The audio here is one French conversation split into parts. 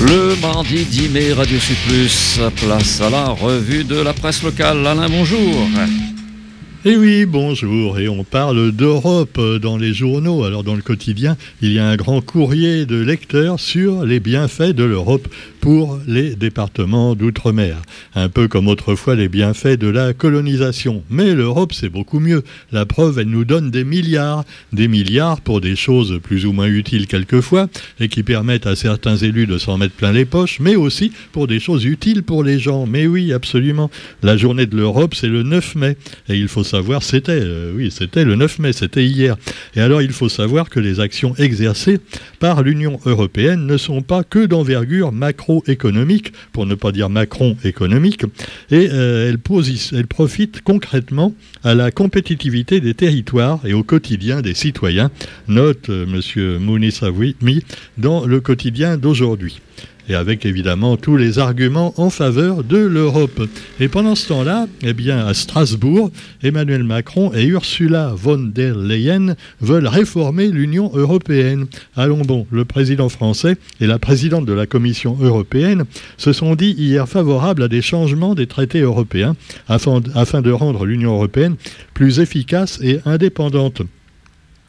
Le mardi 10 mai, Radio Sud place à la revue de la presse locale. Alain, bonjour. Eh oui, bonjour, et on parle d'Europe dans les journaux. Alors dans le quotidien, il y a un grand courrier de lecteurs sur les bienfaits de l'Europe pour les départements d'outre-mer. Un peu comme autrefois les bienfaits de la colonisation. Mais l'Europe, c'est beaucoup mieux. La preuve, elle nous donne des milliards. Des milliards pour des choses plus ou moins utiles quelquefois, et qui permettent à certains élus de s'en mettre plein les poches, mais aussi pour des choses utiles pour les gens. Mais oui, absolument. La journée de l'Europe, c'est le 9 mai. Et il faut savoir, c'était, euh, oui, c'était le 9 mai, c'était hier. Et alors, il faut savoir que les actions exercées par l'Union européenne ne sont pas que d'envergure macroéconomique, pour ne pas dire Macron économique, et euh, elles, profitent concrètement à la compétitivité des territoires et au quotidien des citoyens, note euh, M. Mounis dans le quotidien d'aujourd'hui et avec évidemment tous les arguments en faveur de l'Europe. Et pendant ce temps-là, eh bien, à Strasbourg, Emmanuel Macron et Ursula von der Leyen veulent réformer l'Union européenne. Allons bon, le président français et la présidente de la Commission européenne se sont dit hier favorables à des changements des traités européens afin, afin de rendre l'Union européenne plus efficace et indépendante.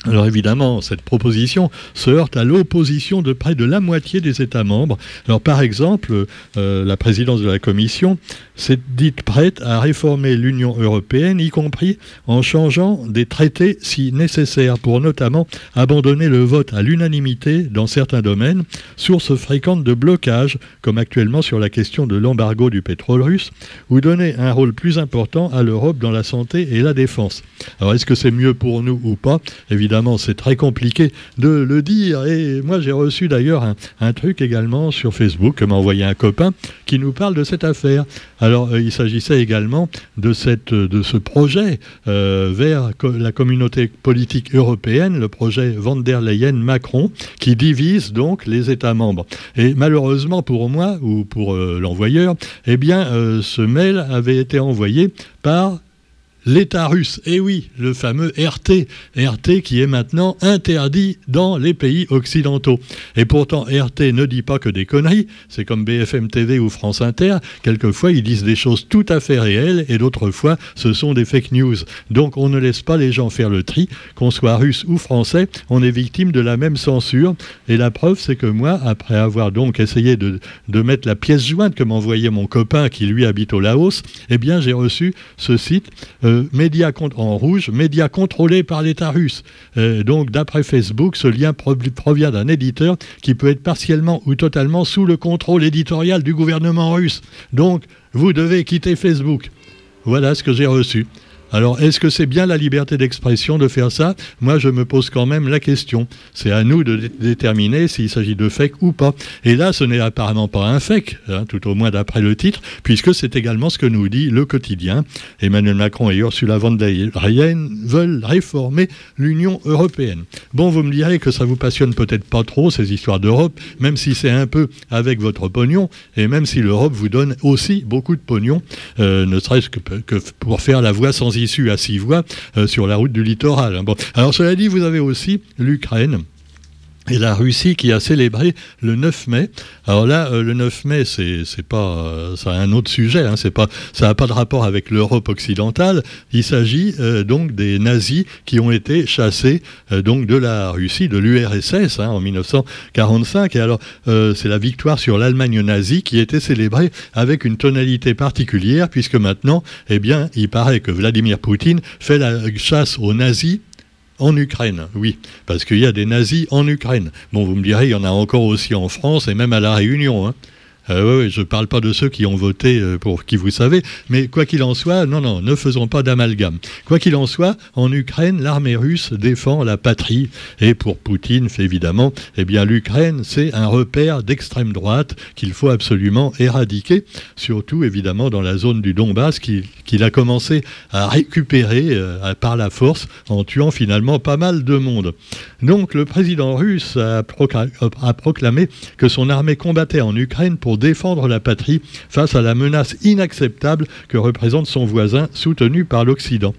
Alors évidemment, cette proposition se heurte à l'opposition de près de la moitié des États membres. Alors par exemple, euh, la présidence de la Commission s'est dite prête à réformer l'Union européenne, y compris en changeant des traités si nécessaire, pour notamment abandonner le vote à l'unanimité dans certains domaines, source fréquente de blocage, comme actuellement sur la question de l'embargo du pétrole russe, ou donner un rôle plus important à l'Europe dans la santé et la défense. Alors est-ce que c'est mieux pour nous ou pas? Évidemment, c'est très compliqué de le dire. Et moi, j'ai reçu d'ailleurs un, truc également sur Facebook que m'a envoyé un copain qui nous parle de cette affaire. Alors, euh, il s'agissait également de, cette, de ce projet euh, vers la communauté politique européenne, le projet Van der Leyen-Macron, qui divise donc les États membres. Et malheureusement pour moi ou pour euh, l'envoyeur, eh bien, ce mail avait été envoyé par l'État russe. Et eh oui, le fameux RT. RT qui est maintenant interdit dans les pays occidentaux. Et pourtant, RT ne dit pas que des conneries. C'est comme BFM TV ou France Inter. Quelquefois, ils disent des choses tout à fait réelles et d'autres fois, ce sont des fake news. Donc, on ne laisse pas les gens faire le tri. Qu'on soit russe ou français, on est victime de la même censure. Et la preuve, c'est que moi, après avoir donc essayé de, mettre la pièce jointe que m'envoyait mon copain qui lui habite au Laos, eh bien, j'ai reçu ce site. Euh, médias en rouge, médias contrôlés par l'État russe. Euh, donc, d'après Facebook, ce lien provient d'un éditeur qui peut être partiellement ou totalement sous le contrôle éditorial du gouvernement russe. Donc, vous devez quitter Facebook. Voilà ce que j'ai reçu. Alors, est-ce que c'est bien la liberté d'expression de faire ça? Moi, je me pose quand même la question. C'est à nous de déterminer s'il s'agit de fake ou pas. Et là, ce n'est apparemment pas un fake, hein, tout au moins d'après le titre, puisque c'est également ce que nous dit le quotidien. Emmanuel Macron et Ursula von der Leyen veulent réformer l'Union européenne. Bon, vous me direz que ça vous passionne peut-être pas trop, ces histoires d'Europe, même si c'est un peu avec votre pognon, et même si l'Europe vous donne aussi beaucoup de pognon, euh, ne serait-ce que, que pour faire la voie sans issue à six voies euh, sur la route du littoral. Alors cela dit, vous avez aussi l'Ukraine et la Russie qui a célébré le 9 mai. Alors là, euh, le 9 mai, c'est pas, euh, ça a un autre sujet. Hein, c'est pas, ça n'a pas de rapport avec l'Europe occidentale. Il s'agit donc des nazis qui ont été chassés donc de la Russie, de l'URSS hein, en 1945. Et alors, c'est la victoire sur l'Allemagne nazie qui était célébrée avec une tonalité particulière, puisque maintenant, eh bien, il paraît que Vladimir Poutine fait la chasse aux nazis en Ukraine, oui, parce qu'il y a des nazis en Ukraine. Bon, vous me direz, il y en a encore aussi en France et même à La Réunion. Hein. Euh, je ne parle pas de ceux qui ont voté euh, pour qui vous savez, mais quoi qu'il en soit, non, non, ne faisons pas d'amalgame. Quoi qu'il en soit, en Ukraine, l'armée russe défend la patrie. Et pour Poutine, évidemment, eh bien, l'Ukraine, c'est un repère d'extrême droite qu'il faut absolument éradiquer, surtout évidemment dans la zone du Donbass qu'il a commencé à récupérer euh, par la force en tuant finalement pas mal de monde. Donc le président russe a proclamé que son armée combattait en Ukraine pour défendre la patrie face à la menace inacceptable que représente son voisin soutenu par l'Occident.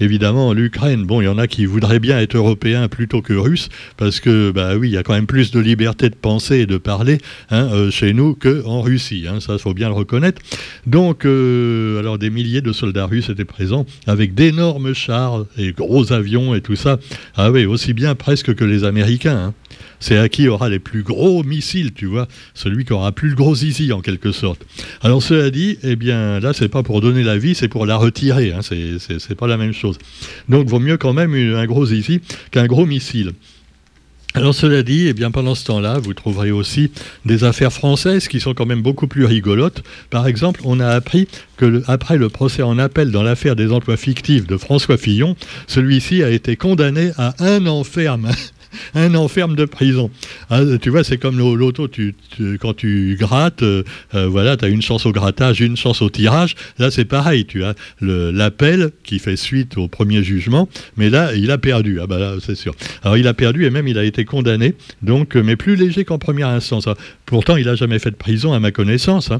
Évidemment, l'Ukraine, bon, il y en a qui voudraient bien être européens plutôt que russes, parce que, bah oui, il y a quand même plus de liberté de penser et de parler hein, euh, chez nous qu'en Russie. Hein, ça, faut bien le reconnaître. Donc, euh, alors, des milliers de soldats russes étaient présents avec d'énormes chars et gros avions et tout ça. Ah oui, aussi bien presque que les Américains. Hein c'est à qui aura les plus gros missiles, tu vois, celui qui aura plus le gros zizi en quelque sorte. Alors cela dit, eh bien là c'est pas pour donner la vie, c'est pour la retirer, hein, c'est pas la même chose. Donc vaut mieux quand même un gros zizi qu'un gros missile. Alors cela dit, eh bien pendant ce temps-là, vous trouverez aussi des affaires françaises qui sont quand même beaucoup plus rigolotes. Par exemple, on a appris que après le procès en appel dans l'affaire des emplois fictifs de François Fillon, celui-ci a été condamné à un enferme un enferme de prison. Ah, tu vois, c'est comme l'auto, tu, quand tu grattes, euh, euh, voilà, tu as une chance au grattage, une chance au tirage. Là, c'est pareil, tu as l'appel qui fait suite au premier jugement, mais là, il a perdu. Ah bah là, c'est sûr. Alors, il a perdu et même il a été condamné, donc, mais plus léger qu'en première instance. Hein. Pourtant, il n'a jamais fait de prison, à ma connaissance.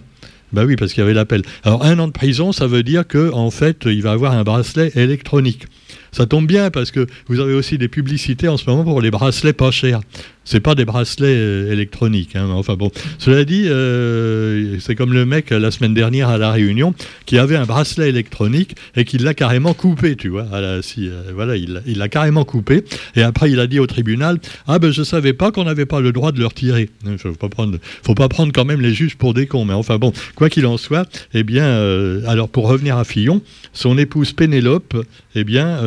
Bah oui, parce qu'il y avait l'appel. Alors, un an de prison, ça veut dire qu'en en fait, il va avoir un bracelet électronique. Ça tombe bien parce que vous avez aussi des publicités en ce moment pour les bracelets pas chers. C'est pas des bracelets euh, électroniques. Hein, enfin bon, cela dit, euh, c'est comme le mec la semaine dernière à la Réunion qui avait un bracelet électronique et qui l'a carrément coupé, tu vois. euh, voilà, il l'a carrément coupé. Et après, il a dit au tribunal Ah ben, je savais pas qu'on n'avait pas le droit de le retirer. Faut pas prendre, faut pas prendre quand même les juges pour des cons. Mais enfin bon, quoi qu'il en soit, eh bien, alors pour revenir à Fillon, son épouse Pénélope, eh bien,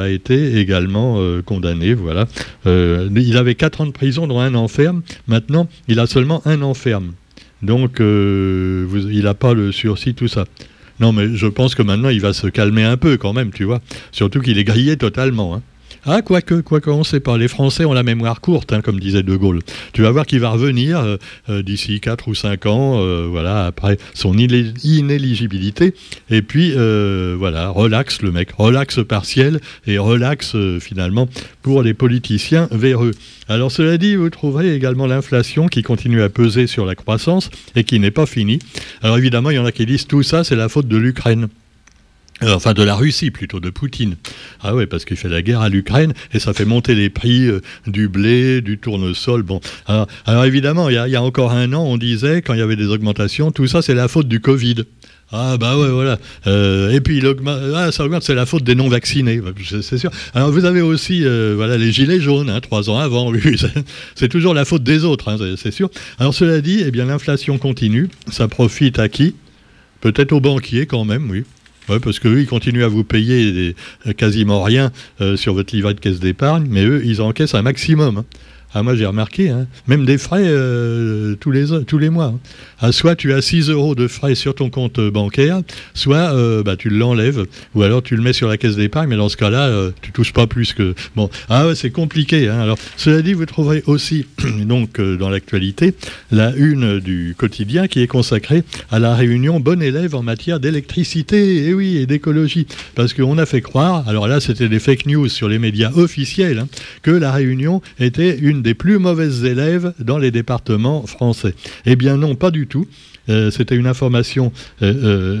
a été également condamnée. Voilà. il avait 4 ans de prison, dont un enferme. Maintenant, il a seulement un enferme. Donc, euh, il n'a pas le sursis, tout ça. Non, mais je pense que maintenant, il va se calmer un peu quand même, tu vois. Surtout qu'il est grillé totalement. Hein. Ah, quoique, quoique, on ne sait pas. Les Français ont la mémoire courte, hein, comme disait De Gaulle. Tu vas voir qu'il va revenir euh, euh, d'ici 4 ou 5 ans, euh, voilà, après son inéligibilité. Et puis, voilà, relax le mec, relax partiel et relax finalement pour les politiciens véreux. Alors cela dit, vous trouverez également l'inflation qui continue à peser sur la croissance et qui n'est pas finie. Alors évidemment, il y en a qui disent tout ça, c'est la faute de l'Ukraine. Euh, enfin de la Russie plutôt, de Poutine. Ah oui, parce qu'il fait la guerre à l'Ukraine et ça fait monter les prix euh, du blé, du tournesol. Bon, alors, évidemment, il y, a, encore un an, on disait, quand il y avait des augmentations, tout ça c'est la faute du Covid. Ah bah ouais, voilà. Euh, et puis ah, ça augmente, c'est la faute des non-vaccinés, c'est sûr. Alors vous avez aussi voilà, les gilets jaunes, hein, trois ans avant, oui, c'est toujours la faute des autres, hein, c'est sûr. Alors cela dit, eh bien l'inflation continue, ça profite à qui? Peut-être aux banquiers quand même, oui. Oui, parce qu'eux, ils continuent à vous payer euh, quasiment rien euh, sur votre livret de caisse d'épargne, mais eux, ils encaissent un maximum. Hein. Ah, moi, j'ai remarqué, hein, même des frais euh, tous, les, tous les mois. Hein. Ah, soit tu as 6 euros de frais sur ton compte bancaire, soit euh, bah, tu l'enlèves, ou alors tu le mets sur la caisse d'épargne, mais dans ce cas-là, euh, tu touches pas plus que. Bon, ah ouais, c'est compliqué. Hein. Alors, cela dit, vous trouverez aussi, donc, dans l'actualité, la une du quotidien qui est consacrée à la réunion bon élève en matière d'électricité, et oui, et d'écologie. Parce qu'on a fait croire, alors là, c'était des fake news sur les médias officiels, que la réunion était une des plus mauvaises élèves dans les départements français. Eh bien non, pas du tout. Euh, c'était une information euh,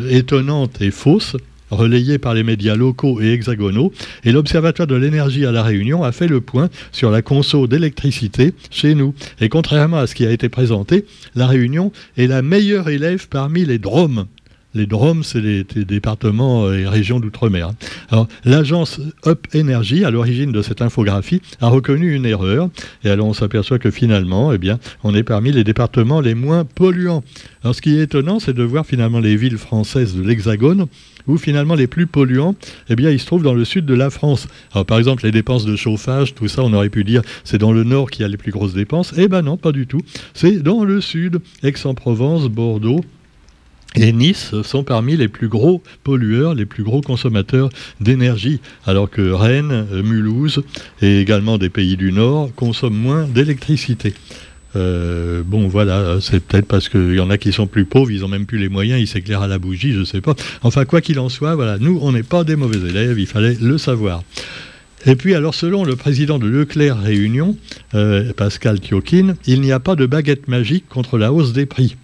euh, étonnante et fausse relayée par les médias locaux et hexagonaux, et l'Observatoire de l'énergie à La Réunion a fait le point sur la conso d'électricité chez nous. Et contrairement à ce qui a été présenté, La Réunion est la meilleure élève parmi les DROM, les DROM, c'est les, départements et régions d'outre-mer. Alors, l'agence Up Energy, à l'origine de cette infographie, a reconnu une erreur. Et alors, on s'aperçoit que finalement, eh bien, on est parmi les départements les moins polluants. Alors, ce qui est étonnant, c'est de voir finalement les villes françaises de l'Hexagone où finalement les plus polluants, eh bien, ils se trouvent dans le sud de la France. Alors, par exemple, les dépenses de chauffage, tout ça, on aurait pu dire, c'est dans le nord qu'il y a les plus grosses dépenses. Eh ben non, pas du tout. C'est dans le sud, Aix-en-Provence, Bordeaux, et Nice sont parmi les plus gros pollueurs, les plus gros consommateurs d'énergie, alors que Rennes, Mulhouse et également des pays du Nord consomment moins d'électricité. Euh, bon, voilà, c'est peut-être parce qu'il y en a qui sont plus pauvres, ils ont même plus les moyens, ils s'éclairent à la bougie, je ne sais pas. Enfin, quoi qu'il en soit, voilà, nous, on n'est pas des mauvais élèves, il fallait le savoir. Et puis, alors, selon le président de Leclerc Réunion, euh, Pascal Thiokin, il n'y a pas de baguette magique contre la hausse des prix.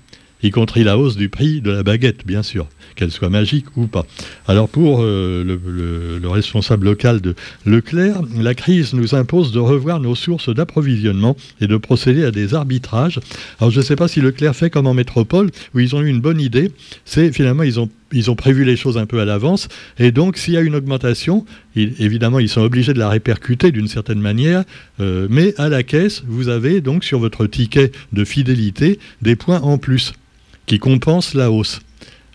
Y compris la hausse du prix de la baguette, bien sûr, qu'elle soit magique ou pas. Alors pour euh, le, responsable local de Leclerc, la crise nous impose de revoir nos sources d'approvisionnement et de procéder à des arbitrages. Alors je ne sais pas si Leclerc fait comme en métropole, où ils ont eu une bonne idée, c'est finalement ils ont ils ont prévu les choses un peu à l'avance. Et donc, s'il y a une augmentation, évidemment, ils sont obligés de la répercuter d'une certaine manière. Euh, mais à la caisse, vous avez donc sur votre ticket de fidélité des points en plus qui compensent la hausse.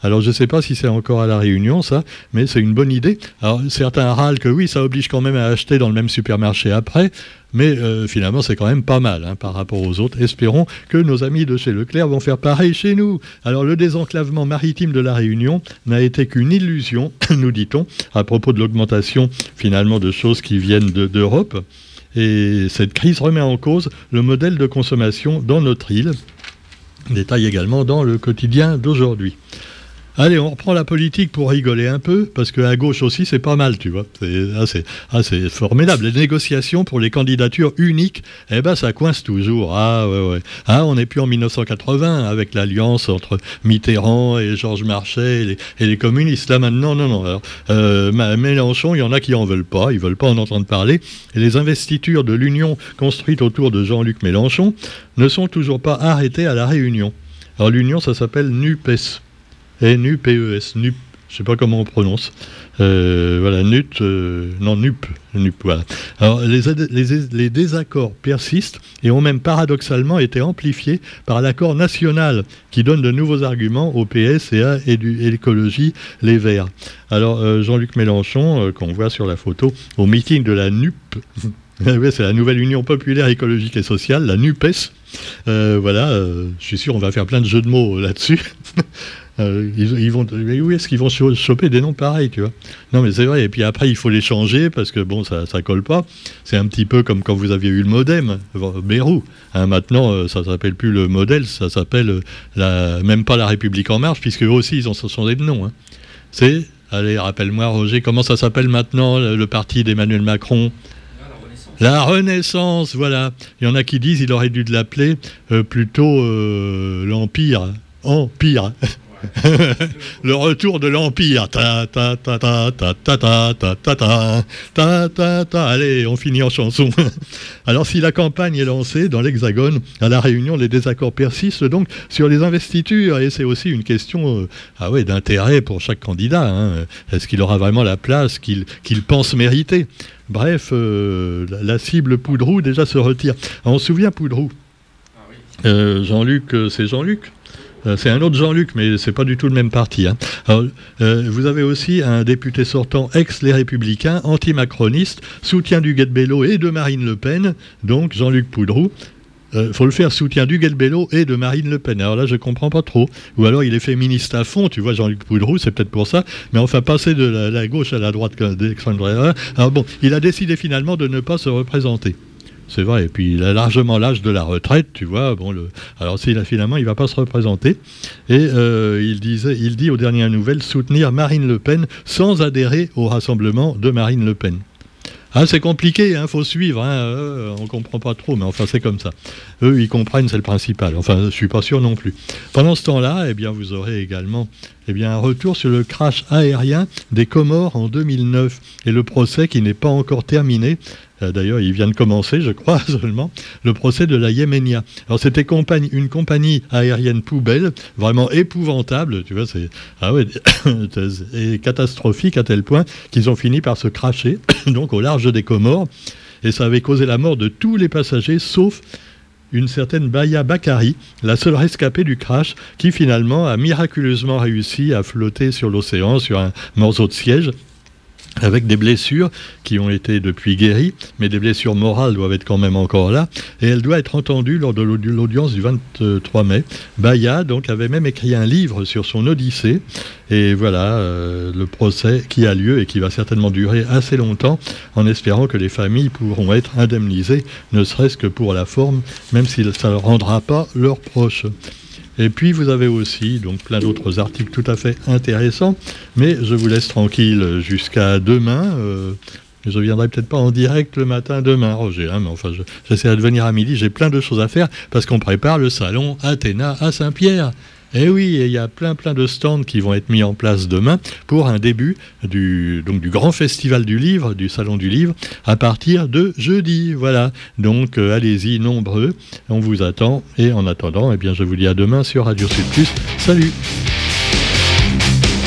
Alors je ne sais pas si c'est encore à la Réunion ça, mais c'est une bonne idée. Alors certains râlent que oui, ça oblige quand même à acheter dans le même supermarché après, mais euh, finalement c'est quand même pas mal hein, par rapport aux autres. Espérons que nos amis de chez Leclerc vont faire pareil chez nous. Alors le désenclavement maritime de la Réunion n'a été qu'une illusion, nous dit-on, à propos de l'augmentation finalement de choses qui viennent d'Europe. et cette crise remet en cause le modèle de consommation dans notre île. Détail également dans le quotidien d'aujourd'hui. Allez, on reprend la politique pour rigoler un peu, parce qu'à gauche aussi, c'est pas mal, tu vois. C'est assez, formidable. Les négociations pour les candidatures uniques, eh ben, ça coince toujours. Ah, ouais, ouais. Ah, on n'est plus en 1980 avec l'alliance entre Mitterrand et Georges Marchais et les, communistes. Là, maintenant, non, non. euh, Mélenchon, il y en a qui en veulent pas, ils veulent pas en entendre parler. Et les investitures de l'union construite autour de Jean-Luc Mélenchon ne sont toujours pas arrêtées à la Réunion. Alors, l'union, ça s'appelle NUPES. N-U-P-E-S, NUP, je sais pas comment on prononce. Euh, voilà, NUT, euh, non, NUP. Alors, les, les, désaccords persistent et ont même paradoxalement été amplifiés par l'accord national qui donne de nouveaux arguments au PS et à l'écologie, les Verts. Alors, euh, Jean-Luc Mélenchon, qu'on voit sur la photo, au meeting de la NUP, c'est la nouvelle Union populaire écologique et sociale, la NUPES. voilà, je suis sûr on va faire plein de jeux de mots là-dessus. Euh, ils, vont, mais où est-ce qu'ils vont choper des noms pareils, tu vois? Non, mais c'est vrai. Et puis après, il faut les changer parce que bon, ça, ça colle pas. C'est un petit peu comme quand vous aviez eu le modem, Bérou. Hein, maintenant, euh, ça s'appelle plus le modèle, ça s'appelle euh, même pas la République en marche, puisque eux aussi, ils ont changé de nom. Hein. C'est, allez, rappelle-moi, Roger, comment ça s'appelle maintenant le, parti d'Emmanuel Macron? La Renaissance, voilà. Il y en a qui disent qu'il aurait dû l'appeler plutôt l'Empire. Empire. le retour de l'Empire. Ta, ta, ta, ta, ta, ta, ta, ta, ta, ta, ta, ta, Allez, on finit en chanson. Alors, si la campagne est lancée dans l'Hexagone, à La Réunion, les désaccords persistent donc sur les investitures. Et c'est aussi une question ah ouais, d'intérêt pour chaque candidat. Est-ce qu'il aura vraiment la place qu'il pense mériter? Bref, la, cible Poudrou déjà se retire. on se souvient Poudrou Jean-Luc, c'est Jean-Luc? Euh, c'est un autre Jean-Luc, mais c'est pas du tout le même parti. Hein. Euh, vous avez aussi un député sortant ex-Les Républicains, anti-macroniste, soutien du Bello et de Marine Le Pen, donc Jean-Luc Poudrou. Il euh, faut le faire soutien du Bello et de Marine Le Pen. Alors là, je comprends pas trop. Ou alors, il est féministe à fond, tu vois, Jean-Luc Poudrou, c'est peut-être pour ça. Mais enfin, passer de la, gauche à la droite d'Alexandre Alors bon, il a décidé finalement de ne pas se représenter. C'est vrai. Et puis il a largement l'âge de la retraite, tu vois. Bon, le... Alors finalement, il ne va pas se représenter. Et euh, il, disait, il dit aux dernières nouvelles soutenir Marine Le Pen sans adhérer au rassemblement de Marine Le Pen. Ah, c'est compliqué, il hein, faut suivre, hein, euh, on comprend pas trop, mais enfin c'est comme ça. Eux, ils comprennent, c'est le principal. Enfin, je suis pas sûr non plus. Pendant ce temps-là, eh bien, vous aurez également eh bien, un retour sur le crash aérien des Comores en 2009 et le procès qui n'est pas encore terminé euh, d'ailleurs, il vient de commencer, je crois seulement, le procès de la Yéménia. Alors, c'était une compagnie aérienne poubelle, vraiment épouvantable, tu vois, c'est ah et catastrophique à tel point qu'ils ont fini par se cracher, donc au large des Comores, et ça avait causé la mort de tous les passagers, sauf une certaine Baya Bakari, la seule rescapée du crash, qui finalement a miraculeusement réussi à flotter sur l'océan sur un morceau de siège avec des blessures qui ont été depuis guéries, mais des blessures morales doivent être quand même encore là, et elle doit être entendue lors de l'audience du 23 mai. Baya donc avait même écrit un livre sur son Odyssée, et voilà euh, le procès qui a lieu et qui va certainement durer assez longtemps, en espérant que les familles pourront être indemnisées, ne serait-ce que pour la forme, même si ça ne rendra pas leurs proches. Et puis vous avez aussi donc plein d'autres articles tout à fait intéressants, mais je vous laisse tranquille jusqu'à demain. Euh, je viendrai peut-être pas en direct le matin demain, Roger, hein, mais enfin j'essaierai de venir à midi. J'ai plein de choses à faire parce qu'on prépare le salon Athéna à Saint-Pierre. Et eh oui, il y a plein plein de stands qui vont être mis en place demain pour un début du, donc, du grand festival du livre, du salon du livre, à partir de jeudi. Voilà. Donc euh, allez-y nombreux, on vous attend. Et en attendant, eh bien, je vous dis à demain sur Radio Sud. Salut